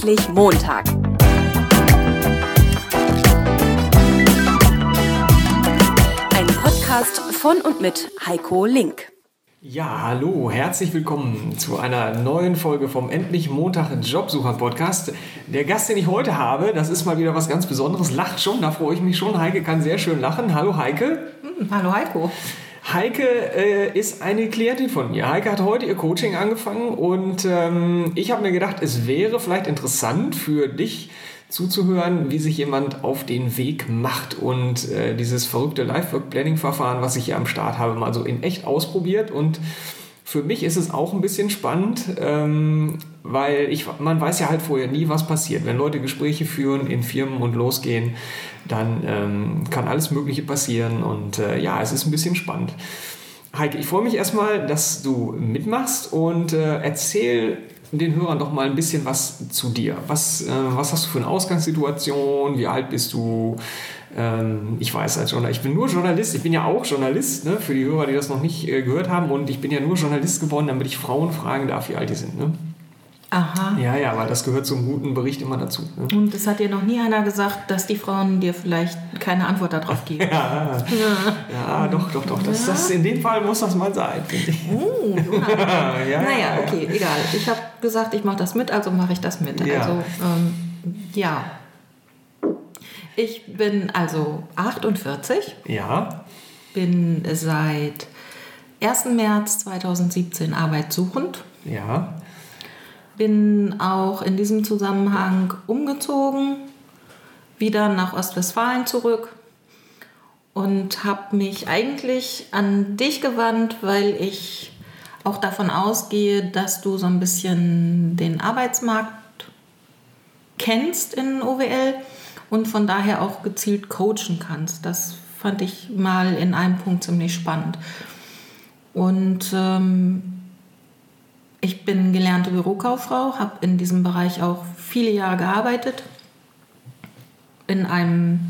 Endlich Montag. Ein Podcast von und mit Heiko Link. Ja, hallo, herzlich willkommen zu einer neuen Folge vom Endlich Montag Jobsucher Podcast. Der Gast, den ich heute habe, das ist mal wieder was ganz Besonderes, lacht schon, da freue ich mich schon. Heike kann sehr schön lachen. Hallo Heike. Hm, hallo Heiko. Heike äh, ist eine Klientin von mir. Heike hat heute ihr Coaching angefangen und ähm, ich habe mir gedacht, es wäre vielleicht interessant für dich zuzuhören, wie sich jemand auf den Weg macht und äh, dieses verrückte Life-Work-Planning-Verfahren, was ich hier am Start habe, mal so in echt ausprobiert und für mich ist es auch ein bisschen spannend, ähm, weil ich, man weiß ja halt vorher nie, was passiert. Wenn Leute Gespräche führen in Firmen und losgehen, dann ähm, kann alles Mögliche passieren und äh, ja, es ist ein bisschen spannend. Heike, ich freue mich erstmal, dass du mitmachst und äh, erzähl den Hörern doch mal ein bisschen was zu dir. Was, äh, was hast du für eine Ausgangssituation? Wie alt bist du? Ähm, ich weiß als Journalist, ich bin nur Journalist, ich bin ja auch Journalist, ne, für die Hörer, die das noch nicht äh, gehört haben. Und ich bin ja nur Journalist geworden, damit ich Frauen fragen darf, wie alt die sind. Ne? Aha. Ja, ja, weil das gehört zum guten Bericht immer dazu. Ne? Und es hat dir noch nie einer gesagt, dass die Frauen dir vielleicht keine Antwort darauf geben. ja, ja. ja, doch, doch, doch. Das, das, in dem Fall muss das mal sein, finde ich. Oh, ja, ja, naja, okay, egal. Ich habe gesagt, ich mache das mit, also mache ich das mit. Ja. Also, ähm, ja. Ich bin also 48. Ja. Bin seit 1. März 2017 arbeitssuchend. Ja. Bin auch in diesem Zusammenhang umgezogen, wieder nach Ostwestfalen zurück und habe mich eigentlich an dich gewandt, weil ich auch davon ausgehe, dass du so ein bisschen den Arbeitsmarkt kennst in OWL und von daher auch gezielt coachen kannst. Das fand ich mal in einem Punkt ziemlich spannend. Und ähm, ich bin gelernte Bürokauffrau, habe in diesem Bereich auch viele Jahre gearbeitet. In einem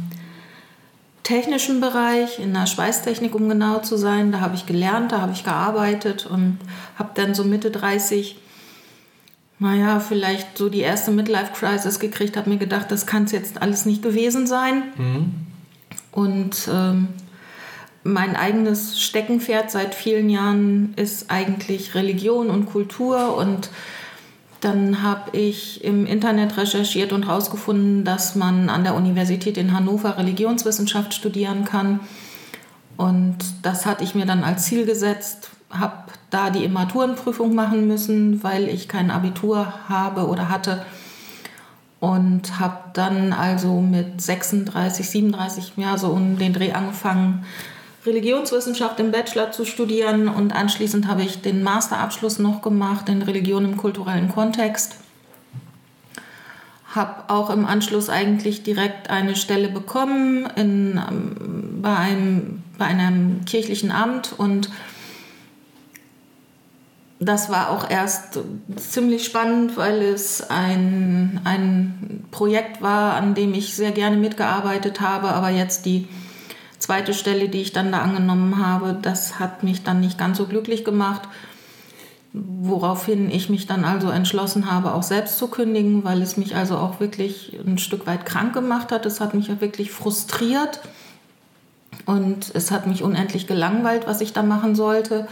technischen Bereich, in der Schweißtechnik, um genau zu sein. Da habe ich gelernt, da habe ich gearbeitet und habe dann so Mitte 30 naja, vielleicht so die erste Midlife-Crisis gekriegt, habe mir gedacht, das kann es jetzt alles nicht gewesen sein. Mhm. Und ähm, mein eigenes Steckenpferd seit vielen Jahren ist eigentlich Religion und Kultur. Und dann habe ich im Internet recherchiert und herausgefunden, dass man an der Universität in Hannover Religionswissenschaft studieren kann. Und das hatte ich mir dann als Ziel gesetzt, habe da die Immaturenprüfung machen müssen, weil ich kein Abitur habe oder hatte. Und habe dann also mit 36, 37, ja, so um den Dreh angefangen, Religionswissenschaft im Bachelor zu studieren. Und anschließend habe ich den Masterabschluss noch gemacht in Religion im kulturellen Kontext. Habe auch im Anschluss eigentlich direkt eine Stelle bekommen in, bei, einem, bei einem kirchlichen Amt und das war auch erst ziemlich spannend, weil es ein, ein Projekt war, an dem ich sehr gerne mitgearbeitet habe. Aber jetzt die zweite Stelle, die ich dann da angenommen habe, das hat mich dann nicht ganz so glücklich gemacht. Woraufhin ich mich dann also entschlossen habe, auch selbst zu kündigen, weil es mich also auch wirklich ein Stück weit krank gemacht hat. Es hat mich ja wirklich frustriert und es hat mich unendlich gelangweilt, was ich da machen sollte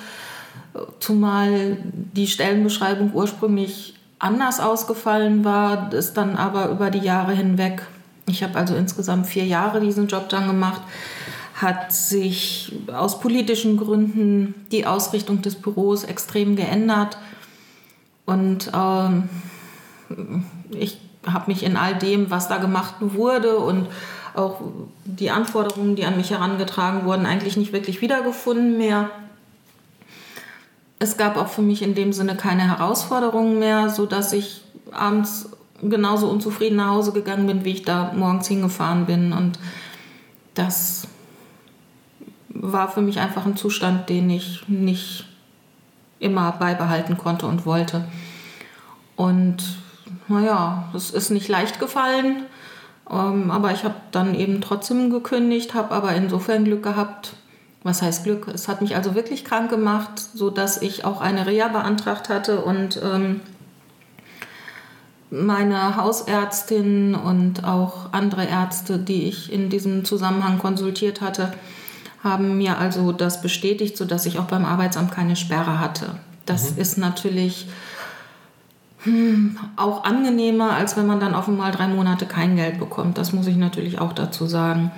zumal die Stellenbeschreibung ursprünglich anders ausgefallen war, ist dann aber über die Jahre hinweg, ich habe also insgesamt vier Jahre diesen Job dann gemacht, hat sich aus politischen Gründen die Ausrichtung des Büros extrem geändert. Und ähm, ich habe mich in all dem, was da gemacht wurde und auch die Anforderungen, die an mich herangetragen wurden, eigentlich nicht wirklich wiedergefunden mehr es gab auch für mich in dem Sinne keine Herausforderungen mehr, sodass ich abends genauso unzufrieden nach Hause gegangen bin, wie ich da morgens hingefahren bin. Und das war für mich einfach ein Zustand, den ich nicht immer beibehalten konnte und wollte. Und naja, es ist nicht leicht gefallen, ähm, aber ich habe dann eben trotzdem gekündigt, habe aber insofern Glück gehabt, was heißt Glück? Es hat mich also wirklich krank gemacht, sodass ich auch eine Reha beantragt hatte und ähm, meine Hausärztin und auch andere Ärzte, die ich in diesem Zusammenhang konsultiert hatte, haben mir also das bestätigt, sodass ich auch beim Arbeitsamt keine Sperre hatte. Das mhm. ist natürlich hm, auch angenehmer, als wenn man dann auf einmal drei Monate kein Geld bekommt. Das muss ich natürlich auch dazu sagen.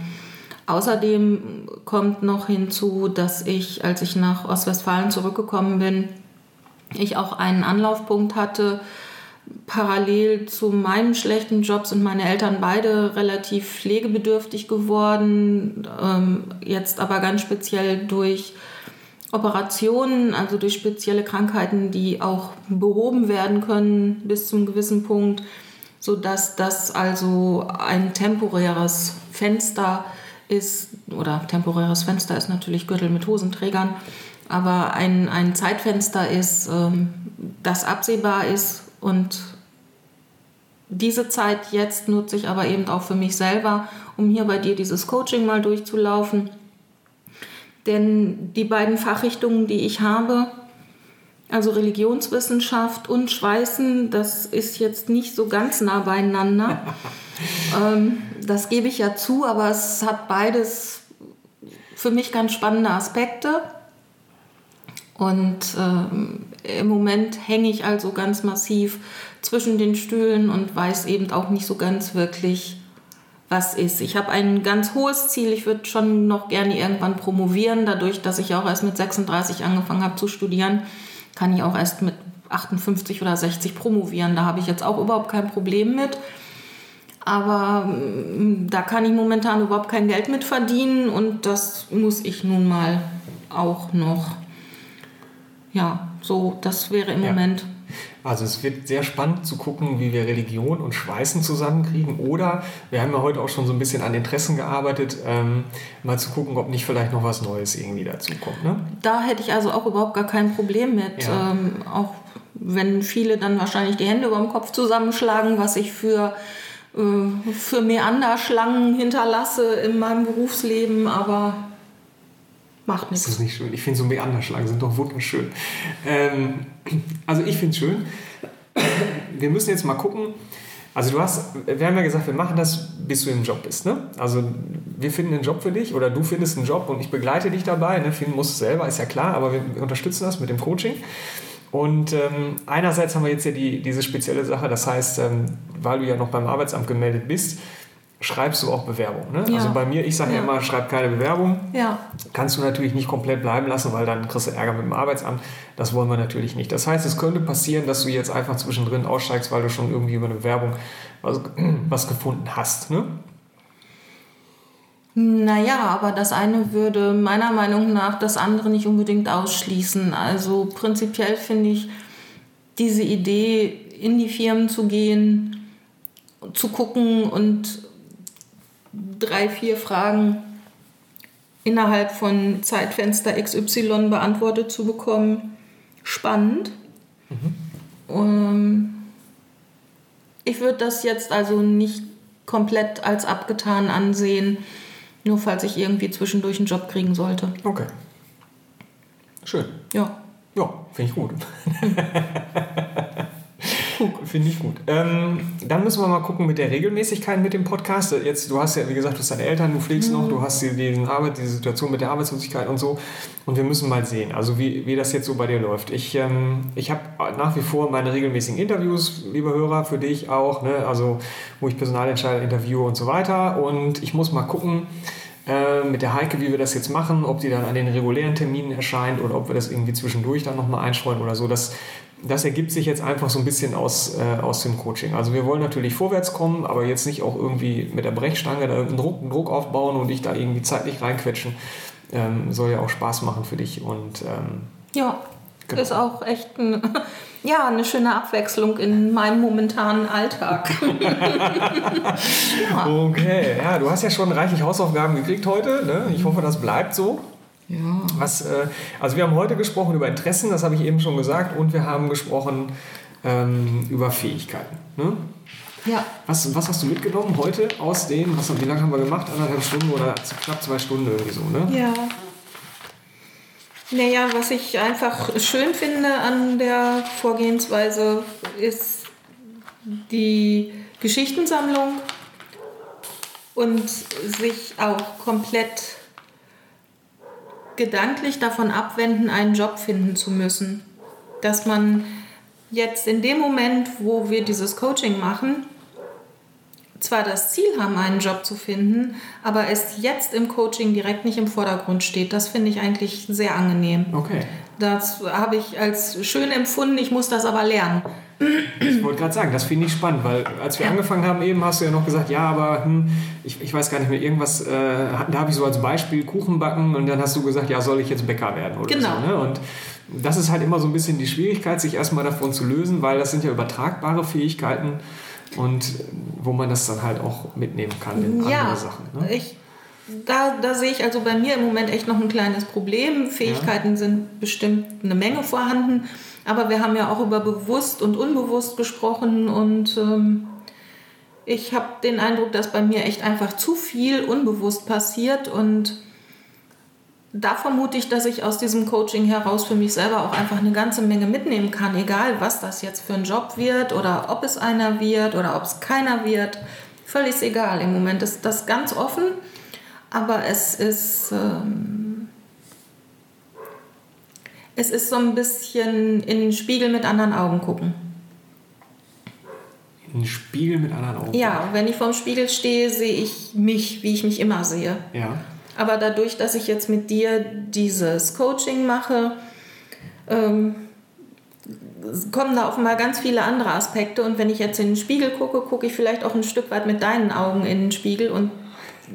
Außerdem kommt noch hinzu, dass ich, als ich nach Ostwestfalen zurückgekommen bin, ich auch einen Anlaufpunkt hatte. Parallel zu meinem schlechten Job sind meine Eltern beide relativ pflegebedürftig geworden. Ähm, jetzt aber ganz speziell durch Operationen, also durch spezielle Krankheiten, die auch behoben werden können bis zum gewissen Punkt, sodass das also ein temporäres Fenster ist ist, oder temporäres Fenster ist natürlich Gürtel mit Hosenträgern, aber ein, ein Zeitfenster ist, ähm, das absehbar ist und diese Zeit jetzt nutze ich aber eben auch für mich selber, um hier bei dir dieses Coaching mal durchzulaufen. Denn die beiden Fachrichtungen, die ich habe, also Religionswissenschaft und Schweißen, das ist jetzt nicht so ganz nah beieinander. ähm, das gebe ich ja zu, aber es hat beides für mich ganz spannende Aspekte. Und ähm, im Moment hänge ich also ganz massiv zwischen den Stühlen und weiß eben auch nicht so ganz wirklich, was ist. Ich habe ein ganz hohes Ziel. Ich würde schon noch gerne irgendwann promovieren. Dadurch, dass ich auch erst mit 36 angefangen habe zu studieren, kann ich auch erst mit 58 oder 60 promovieren. Da habe ich jetzt auch überhaupt kein Problem mit. Aber mm, da kann ich momentan überhaupt kein Geld mit verdienen und das muss ich nun mal auch noch. Ja, so, das wäre im ja. Moment. Also es wird sehr spannend zu gucken, wie wir Religion und Schweißen zusammenkriegen. Oder wir haben ja heute auch schon so ein bisschen an Interessen gearbeitet, ähm, mal zu gucken, ob nicht vielleicht noch was Neues irgendwie dazu kommt. Ne? Da hätte ich also auch überhaupt gar kein Problem mit. Ja. Ähm, auch wenn viele dann wahrscheinlich die Hände über dem Kopf zusammenschlagen, was ich für äh, für Meanderschlangen hinterlasse in meinem Berufsleben, aber macht nichts. Das ist nicht schön. Ich finde so Meanderschlangen sind doch wunderschön. Ähm, also ich finde es schön. Wir müssen jetzt mal gucken. Also du hast, wir haben ja gesagt, wir machen das, bis du im Job bist. Ne? Also wir finden einen Job für dich oder du findest einen Job und ich begleite dich dabei. Ne? Finden musst du selber, ist ja klar, aber wir unterstützen das mit dem Coaching. Und ähm, einerseits haben wir jetzt ja die, diese spezielle Sache, das heißt, ähm, weil du ja noch beim Arbeitsamt gemeldet bist, schreibst du auch Bewerbung. Ne? Ja. Also bei mir, ich sage ja. immer, schreib keine Bewerbung. Ja. Kannst du natürlich nicht komplett bleiben lassen, weil dann kriegst du Ärger mit dem Arbeitsamt. Das wollen wir natürlich nicht. Das heißt, es könnte passieren, dass du jetzt einfach zwischendrin aussteigst, weil du schon irgendwie über eine Bewerbung was, was gefunden hast. Ne? Naja, aber das eine würde meiner Meinung nach das andere nicht unbedingt ausschließen. Also prinzipiell finde ich diese Idee, in die Firmen zu gehen, zu gucken und drei, vier Fragen innerhalb von Zeitfenster XY beantwortet zu bekommen, spannend. Mhm. Um, ich würde das jetzt also nicht komplett als abgetan ansehen nur falls ich irgendwie zwischendurch einen Job kriegen sollte. Okay. Schön. Ja. Ja, finde ich gut. Finde ich gut. Ähm, dann müssen wir mal gucken mit der Regelmäßigkeit mit dem Podcast. Jetzt, du hast ja, wie gesagt, du hast deine Eltern, du pflegst mhm. noch, du hast diesen Arbeit, diese Situation mit der Arbeitslosigkeit und so. Und wir müssen mal sehen, also wie, wie das jetzt so bei dir läuft. Ich, ähm, ich habe nach wie vor meine regelmäßigen Interviews, liebe Hörer, für dich auch, ne? also wo ich Personalentscheider interviewe und so weiter. Und ich muss mal gucken, äh, mit der Heike, wie wir das jetzt machen, ob die dann an den regulären Terminen erscheint oder ob wir das irgendwie zwischendurch dann nochmal einstreuen oder so. Das, das ergibt sich jetzt einfach so ein bisschen aus, äh, aus dem Coaching. Also wir wollen natürlich vorwärts kommen, aber jetzt nicht auch irgendwie mit der Brechstange da irgendeinen Druck, einen Druck aufbauen und dich da irgendwie zeitlich reinquetschen. Ähm, soll ja auch Spaß machen für dich und ähm, ja, genau. ist auch echt ein, ja, eine schöne Abwechslung in meinem momentanen Alltag. ja. Okay, ja, du hast ja schon reichlich Hausaufgaben gekriegt heute. Ne? Ich hoffe, das bleibt so. Ja. Was, äh, also wir haben heute gesprochen über Interessen, das habe ich eben schon gesagt, und wir haben gesprochen ähm, über Fähigkeiten. Ne? Ja. Was, was hast du mitgenommen heute aus dem, was, wie lange haben wir gemacht? Anderthalb Stunden oder knapp zwei Stunden irgendwie so, ne? Ja. Naja, was ich einfach schön finde an der Vorgehensweise ist die Geschichtensammlung und sich auch komplett gedanklich davon abwenden, einen Job finden zu müssen. Dass man jetzt in dem Moment, wo wir dieses Coaching machen, zwar das Ziel haben, einen Job zu finden, aber es jetzt im Coaching direkt nicht im Vordergrund steht. Das finde ich eigentlich sehr angenehm. Okay. Das habe ich als schön empfunden, ich muss das aber lernen. Ich wollte gerade sagen, das finde ich spannend, weil als wir angefangen haben eben, hast du ja noch gesagt, ja, aber hm, ich, ich weiß gar nicht mehr, irgendwas, äh, da habe ich so als Beispiel Kuchen backen und dann hast du gesagt, ja, soll ich jetzt Bäcker werden oder genau. so. Ne? Und das ist halt immer so ein bisschen die Schwierigkeit, sich erstmal davon zu lösen, weil das sind ja übertragbare Fähigkeiten und wo man das dann halt auch mitnehmen kann in ja, andere Sachen. Ne? Ich, da, da sehe ich also bei mir im Moment echt noch ein kleines Problem. Fähigkeiten ja. sind bestimmt eine Menge vorhanden, aber wir haben ja auch über bewusst und unbewusst gesprochen und ähm, ich habe den Eindruck, dass bei mir echt einfach zu viel unbewusst passiert und da vermute ich, dass ich aus diesem Coaching heraus für mich selber auch einfach eine ganze Menge mitnehmen kann, egal was das jetzt für ein Job wird oder ob es einer wird oder ob es keiner wird. Völlig egal. Im Moment ist das ganz offen, aber es ist, ähm, es ist so ein bisschen in den Spiegel mit anderen Augen gucken. In den Spiegel mit anderen Augen? Ja, wenn ich vorm Spiegel stehe, sehe ich mich, wie ich mich immer sehe. Ja. Aber dadurch, dass ich jetzt mit dir dieses Coaching mache, ähm, kommen da offenbar ganz viele andere Aspekte. Und wenn ich jetzt in den Spiegel gucke, gucke ich vielleicht auch ein Stück weit mit deinen Augen in den Spiegel und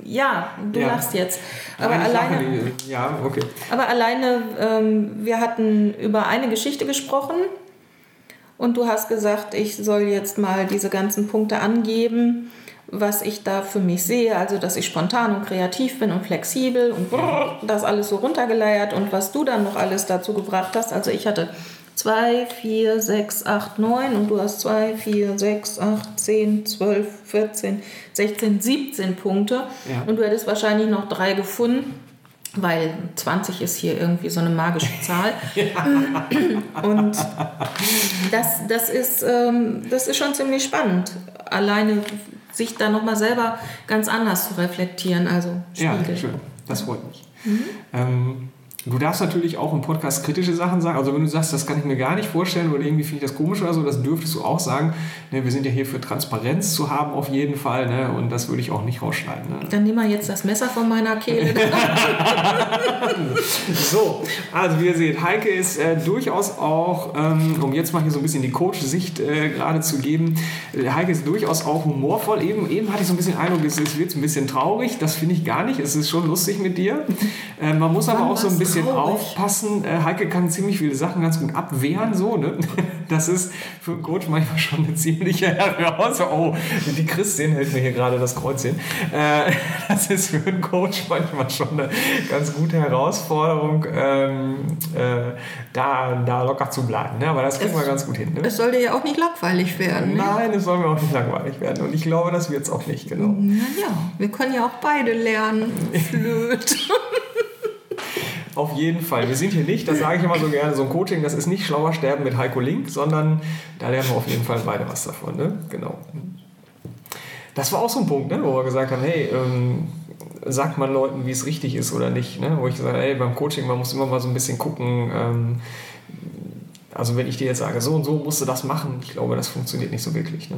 ja, du ja. lachst jetzt. Aber Nein, alleine, ja, okay. aber alleine, ähm, wir hatten über eine Geschichte gesprochen und du hast gesagt, ich soll jetzt mal diese ganzen Punkte angeben was ich da für mich sehe, also dass ich spontan und kreativ bin und flexibel und brrr, das alles so runtergeleiert und was du dann noch alles dazu gebracht hast. Also ich hatte 2, 4, 6, 8, 9 und du hast 2, 4, 6, 8, 10, 12, 14, 16, 17 Punkte ja. und du hättest wahrscheinlich noch drei gefunden. Weil 20 ist hier irgendwie so eine magische Zahl. und das, das, ist, ähm, das ist schon ziemlich spannend. Alleine sich da nochmal selber ganz anders zu reflektieren. Also Spiegel. Ja, schön. Das freut mich. Mhm. Ähm, Du darfst natürlich auch im Podcast kritische Sachen sagen. Also wenn du sagst, das kann ich mir gar nicht vorstellen oder irgendwie finde ich das komisch oder so, das dürftest du auch sagen. Ne, wir sind ja hier für Transparenz zu haben auf jeden Fall ne, und das würde ich auch nicht rausschneiden. Ne. Dann nimm mal jetzt das Messer von meiner Kehle. so, also wie ihr seht, Heike ist äh, durchaus auch, ähm, um jetzt mal hier so ein bisschen die Coach-Sicht äh, gerade zu geben, äh, Heike ist durchaus auch humorvoll. Eben, eben hatte ich so ein bisschen Eindruck, es, es wird ein bisschen traurig. Das finde ich gar nicht. Es ist schon lustig mit dir. Äh, man muss aber auch so ein bisschen bisschen aufpassen. Äh, Heike kann ziemlich viele Sachen ganz gut abwehren, so, ne? Das ist für einen Coach manchmal schon eine ziemliche Herausforderung. Oh, die Christin hält mir hier gerade das Kreuz hin. Äh, das ist für einen Coach manchmal schon eine ganz gute Herausforderung, ähm, äh, da, da locker zu bleiben. Ne? Aber das kriegen wir ganz gut hin. Ne? Es soll dir ja auch nicht langweilig werden. Ne? Nein, es soll mir auch nicht langweilig werden. Und ich glaube, das wird es auch nicht, genau. Naja, wir können ja auch beide lernen. Flöte. Auf jeden Fall. Wir sind hier nicht, das sage ich immer so gerne, so ein Coaching, das ist nicht schlauer Sterben mit Heiko Link, sondern da lernen wir auf jeden Fall beide was davon. Ne? Genau. Das war auch so ein Punkt, ne, wo wir gesagt haben, hey, ähm, sagt man Leuten, wie es richtig ist oder nicht. Ne? Wo ich gesagt habe, hey, beim Coaching, man muss immer mal so ein bisschen gucken, ähm, also wenn ich dir jetzt sage, so und so musst du das machen, ich glaube, das funktioniert nicht so wirklich. Ne?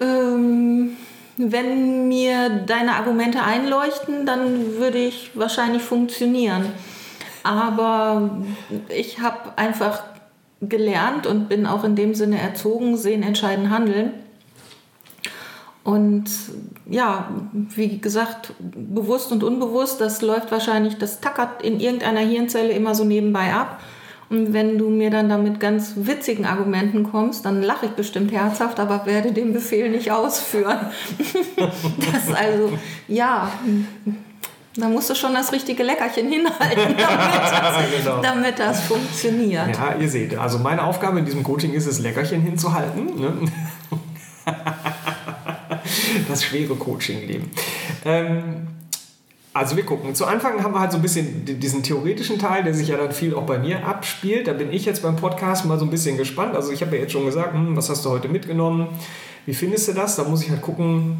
Ähm wenn mir deine Argumente einleuchten, dann würde ich wahrscheinlich funktionieren. Aber ich habe einfach gelernt und bin auch in dem Sinne erzogen, sehen, entscheiden, handeln. Und ja, wie gesagt, bewusst und unbewusst, das läuft wahrscheinlich, das tackert in irgendeiner Hirnzelle immer so nebenbei ab. Und wenn du mir dann da mit ganz witzigen Argumenten kommst, dann lache ich bestimmt herzhaft, aber werde den Befehl nicht ausführen. das also, ja, da musst du schon das richtige Leckerchen hinhalten, damit das, genau. damit das funktioniert. Ja, ihr seht, also meine Aufgabe in diesem Coaching ist es, Leckerchen hinzuhalten. Ne? das schwere Coaching-Leben. Ähm, Also wir gucken. Zu Anfang haben wir halt so ein bisschen diesen theoretischen Teil, der sich ja dann viel auch bei mir abspielt. Da bin ich jetzt beim Podcast mal so ein bisschen gespannt. Also ich habe ja jetzt schon gesagt, hm, was hast du heute mitgenommen? Wie findest du das? Da muss ich halt gucken,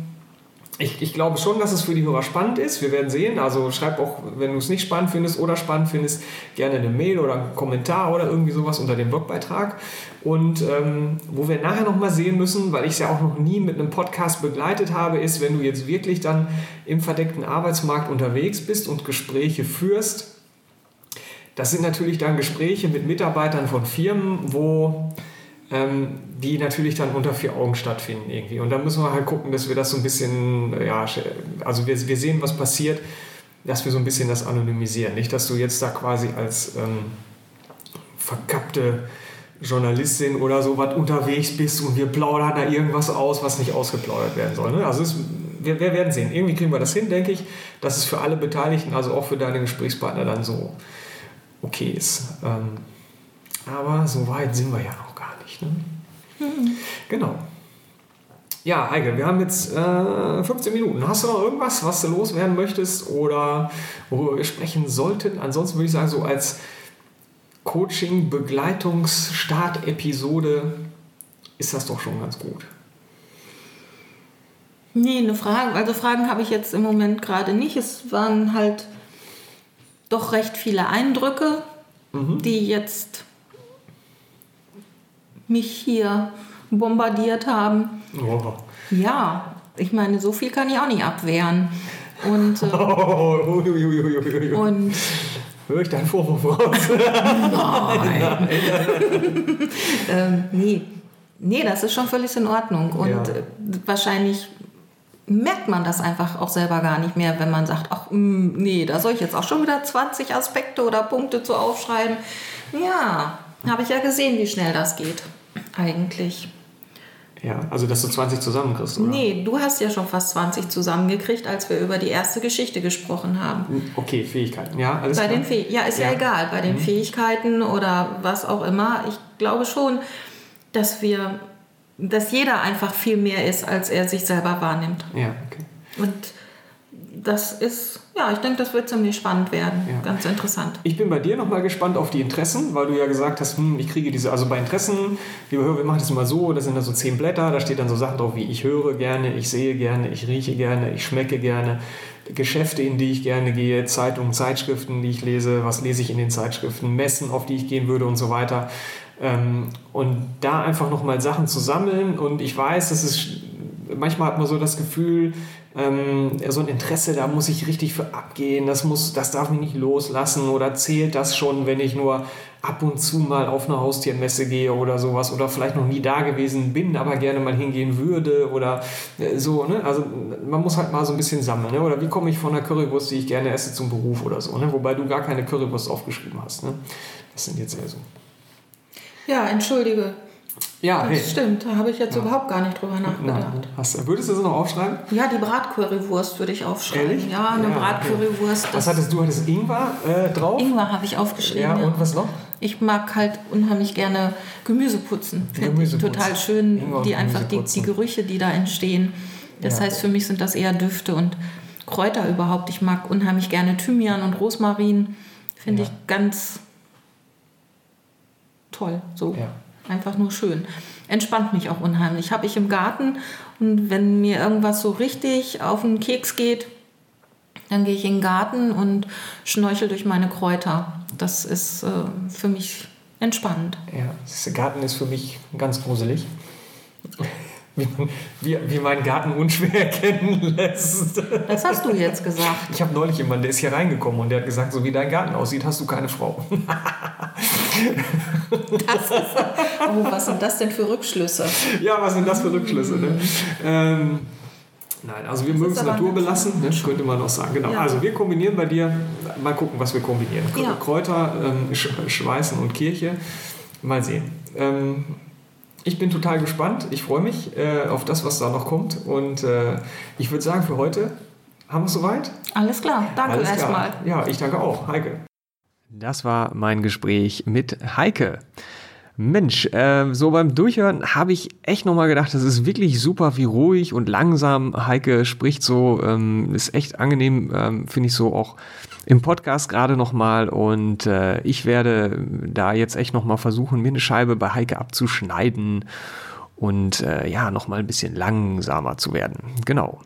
ich, ich, glaube schon, dass es für die Hörer spannend ist. Wir werden sehen. Also schreib auch, wenn du es nicht spannend findest oder spannend findest, gerne eine Mail oder einen Kommentar oder irgendwie sowas unter dem Blogbeitrag. Und ähm, wo wir nachher nochmal sehen müssen, weil ich es ja auch noch nie mit einem Podcast begleitet habe, ist, wenn du jetzt wirklich dann im verdeckten Arbeitsmarkt unterwegs bist und Gespräche führst. Das sind natürlich dann Gespräche mit Mitarbeitern von Firmen, wo ähm, die natürlich dann unter vier Augen stattfinden irgendwie. Und da müssen wir halt gucken, dass wir das so ein bisschen, ja, also wir, wir sehen, was passiert, dass wir so ein bisschen das anonymisieren. Nicht, dass du jetzt da quasi als ähm, verkappte Journalistin oder so was unterwegs bist und wir plaudern da irgendwas aus, was nicht ausgeplaudert werden soll. Ne? Also es, wir, wir, werden sehen. Irgendwie kriegen wir das hin, denke ich, dass es für alle Beteiligten, also auch für deine Gesprächspartner dann so okay ist. Ähm, aber so weit sind wir ja noch Ne? Mhm. Genau. Ja, Eike, wir haben jetzt äh, 15 Minuten. Hast du noch irgendwas, was du loswerden möchtest oder worüber wir sprechen sollten? Ansonsten würde ich sagen, so als Coaching-Begleitungs-Start-Episode ist das doch schon ganz gut. Nee, eine Frage, also Fragen habe ich jetzt im Moment gerade nicht. Es waren halt doch recht viele Eindrücke, mhm. die jetzt mich hier bombardiert haben. Oh. Ja, ich meine, so viel kann ich auch nicht abwehren. Und, äh, oh, und Höre ich deinen Vorwurf raus? Nein. ähm, nee. nee, das ist schon völlig in Ordnung. Und ja. Äh, wahrscheinlich merkt man das einfach auch selber gar nicht mehr, wenn man sagt, ach mm, nee, da soll ich jetzt auch schon wieder 20 Aspekte oder Punkte zu aufschreiben. Ja, habe ich ja gesehen, wie schnell das geht eigentlich. Ja, also dass du 20 zusammenkriegst, oder? Nee, du hast ja schon fast 20 zusammengekriegt, als wir über die erste Geschichte gesprochen haben. Okay, Fähigkeiten, ja, alles bei klar. Den Fäh ja, ist ja, ja egal, bei den mhm. Fähigkeiten oder was auch immer. Ich glaube schon, dass wir, dass jeder einfach viel mehr ist, als er sich selber wahrnimmt. Ja, okay. Und das ist, ja, ich denke, das wird ziemlich spannend werden. Ja. Ganz interessant. Ich bin bei dir nochmal gespannt auf die Interessen, weil du ja gesagt hast, hm, ich kriege diese, also bei Interessen, liebe Hörer, wir machen das immer so, da sind da so zehn Blätter, da steht dann so Sachen drauf wie ich höre gerne, ich sehe gerne, ich rieche gerne, ich schmecke gerne, Geschäfte, in die ich gerne gehe, Zeitungen, Zeitschriften, die ich lese, was lese ich in den Zeitschriften, Messen, auf die ich gehen würde und so weiter. Ähm, und da einfach nochmal Sachen zu sammeln und ich weiß, das ist manchmal hat man so das Gefühl, ähm, so ein Interesse, da muss ich richtig für abgehen, das, muss, das darf mich nicht loslassen oder zählt das schon, wenn ich nur ab und zu mal auf eine Haustiermesse gehe oder sowas oder vielleicht noch nie da gewesen bin, aber gerne mal hingehen würde oder äh, so. Ne? Also man muss halt mal so ein bisschen sammeln. Ne? Oder wie komme ich von einer Currywurst, die ich gerne esse, zum Beruf oder so. Ne? Wobei du gar keine Currywurst aufgeschrieben hast. Ne? Das sind jetzt eher so. Ja, entschuldige. Ja, das hey. stimmt. Da habe ich jetzt ja. überhaupt gar nicht drüber nachgedacht. Hast, würdest du das noch aufschreiben? Ja, die Bratcurrywurst würde ich aufschreiben. Ehrlich? Ja, eine ja, Bratcurrywurst. Okay. Was hattest du? Hattest Ingwer äh, drauf? Ingwer habe ich aufgeschrieben. Ja, und was noch? Ich mag halt unheimlich gerne Gemüse putzen. Finde ich total schön, die einfach die, die Gerüche, die da entstehen. Das ja. heißt, für mich sind das eher Düfte und Kräuter überhaupt. Ich mag unheimlich gerne Thymian und Rosmarin. Finde ich ganz toll. So. Ja einfach nur schön. Entspannt mich auch unheimlich. Habe ich im Garten und wenn mir irgendwas so richtig auf den Keks geht, dann gehe ich in den Garten und schnorchel durch meine Kräuter. Das ist äh, für mich entspannend. Ja, der Garten ist für mich ganz gruselig wie, man, wie, wie mein Garten unschwer erkennen lässt. Das hast du jetzt gesagt. Ich habe neulich jemanden, der ist hier reingekommen und der hat gesagt, so wie dein Garten aussieht, hast du keine Frau. Das ist, oh, was sind das denn für Rückschlüsse? Ja, was sind das für Rückschlüsse? Ne? Ähm, Nein, also wir mögen es naturbelassen, ne, könnte man auch sagen. Genau. Ja. Also wir kombinieren bei dir, mal gucken, was wir kombinieren. Ja. Kräuter, ähm, Schweißen und Kirche. Mal sehen. Ähm, ich bin total gespannt. Ich freue mich äh, auf das, was da noch kommt. Und äh, ich würde sagen, für heute haben wir es soweit. Alles klar. Danke erstmal. Ja, ich danke auch. Heike. Das war mein Gespräch mit Heike. Mensch, äh, so beim Durchhören habe ich echt nochmal gedacht, das ist wirklich super, wie ruhig und langsam Heike spricht so. Ähm, ist echt angenehm, ähm, finde ich so auch im Podcast gerade nochmal. Und äh, ich werde da jetzt echt nochmal versuchen, mir eine Scheibe bei Heike abzuschneiden und äh, ja, nochmal ein bisschen langsamer zu werden. Genau.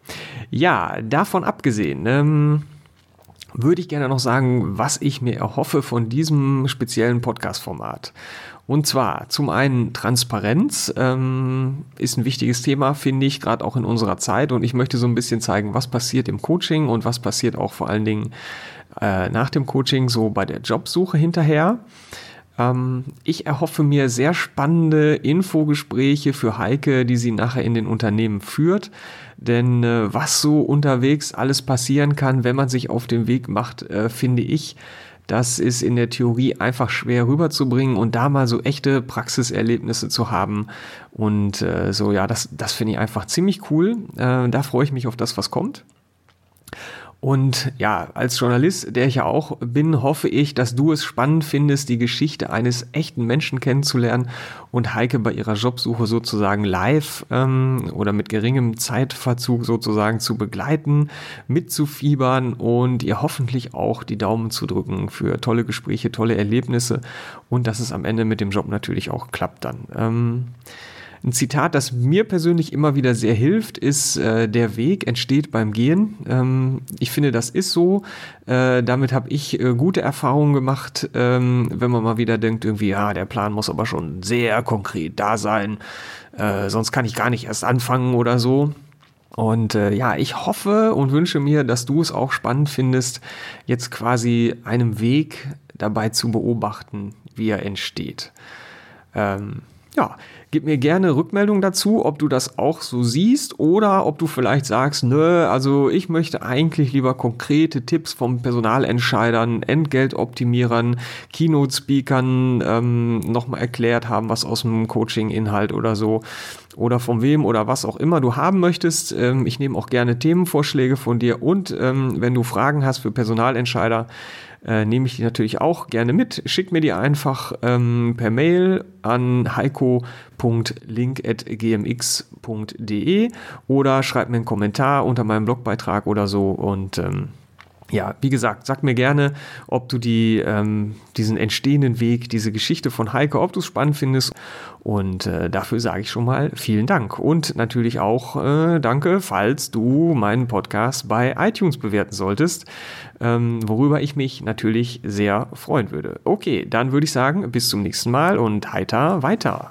Ja, davon abgesehen, ähm, würde ich gerne noch sagen, was ich mir erhoffe von diesem speziellen Podcast-Format. Und zwar zum einen Transparenz ähm, ist ein wichtiges Thema, finde ich, gerade auch in unserer Zeit. Und ich möchte so ein bisschen zeigen, was passiert im Coaching und was passiert auch vor allen Dingen äh, nach dem Coaching so bei der Jobsuche hinterher. Ähm, ich erhoffe mir sehr spannende Infogespräche für Heike, die sie nachher in den Unternehmen führt. Denn äh, was so unterwegs alles passieren kann, wenn man sich auf den Weg macht, äh, finde ich, das ist in der Theorie einfach schwer rüberzubringen und da mal so echte Praxiserlebnisse zu haben. Und äh, so, ja, das, das finde ich einfach ziemlich cool. Äh, da freue ich mich auf das, was kommt. Und ja, als Journalist, der ich ja auch bin, hoffe ich, dass du es spannend findest, die Geschichte eines echten Menschen kennenzulernen und Heike bei ihrer Jobsuche sozusagen live ähm, oder mit geringem Zeitverzug sozusagen zu begleiten, mitzufiebern und ihr hoffentlich auch die Daumen zu drücken für tolle Gespräche, tolle Erlebnisse und dass es am Ende mit dem Job natürlich auch klappt dann. Ähm, ein Zitat, das mir persönlich immer wieder sehr hilft, ist, äh, der Weg entsteht beim Gehen. Ähm, ich finde, das ist so. Äh, damit habe ich äh, gute Erfahrungen gemacht, ähm, wenn man mal wieder denkt, irgendwie, ja, der Plan muss aber schon sehr konkret da sein, äh, sonst kann ich gar nicht erst anfangen oder so. Und äh, ja, ich hoffe und wünsche mir, dass du es auch spannend findest, jetzt quasi einem Weg dabei zu beobachten, wie er entsteht. Ähm, ja, gib mir gerne Rückmeldung dazu, ob du das auch so siehst oder ob du vielleicht sagst, nö, also ich möchte eigentlich lieber konkrete Tipps vom Personalentscheidern, Entgeltoptimierern, Keynote-Speakern ähm, nochmal erklärt haben, was aus dem Coaching-Inhalt oder so oder von wem oder was auch immer du haben möchtest. Ähm, ich nehme auch gerne Themenvorschläge von dir und ähm, wenn du Fragen hast für Personalentscheider, äh, nehme ich die natürlich auch gerne mit. Schick mir die einfach ähm, per Mail an heiko.link.gmx.de oder schreib mir einen Kommentar unter meinem Blogbeitrag oder so und ähm, ja, wie gesagt, sag mir gerne, ob du die, ähm, diesen entstehenden Weg, diese Geschichte von Heike, ob du es spannend findest. Und äh, dafür sage ich schon mal vielen Dank. Und natürlich auch äh, danke, falls du meinen Podcast bei iTunes bewerten solltest, ähm, worüber ich mich natürlich sehr freuen würde. Okay, dann würde ich sagen, bis zum nächsten Mal und heiter weiter.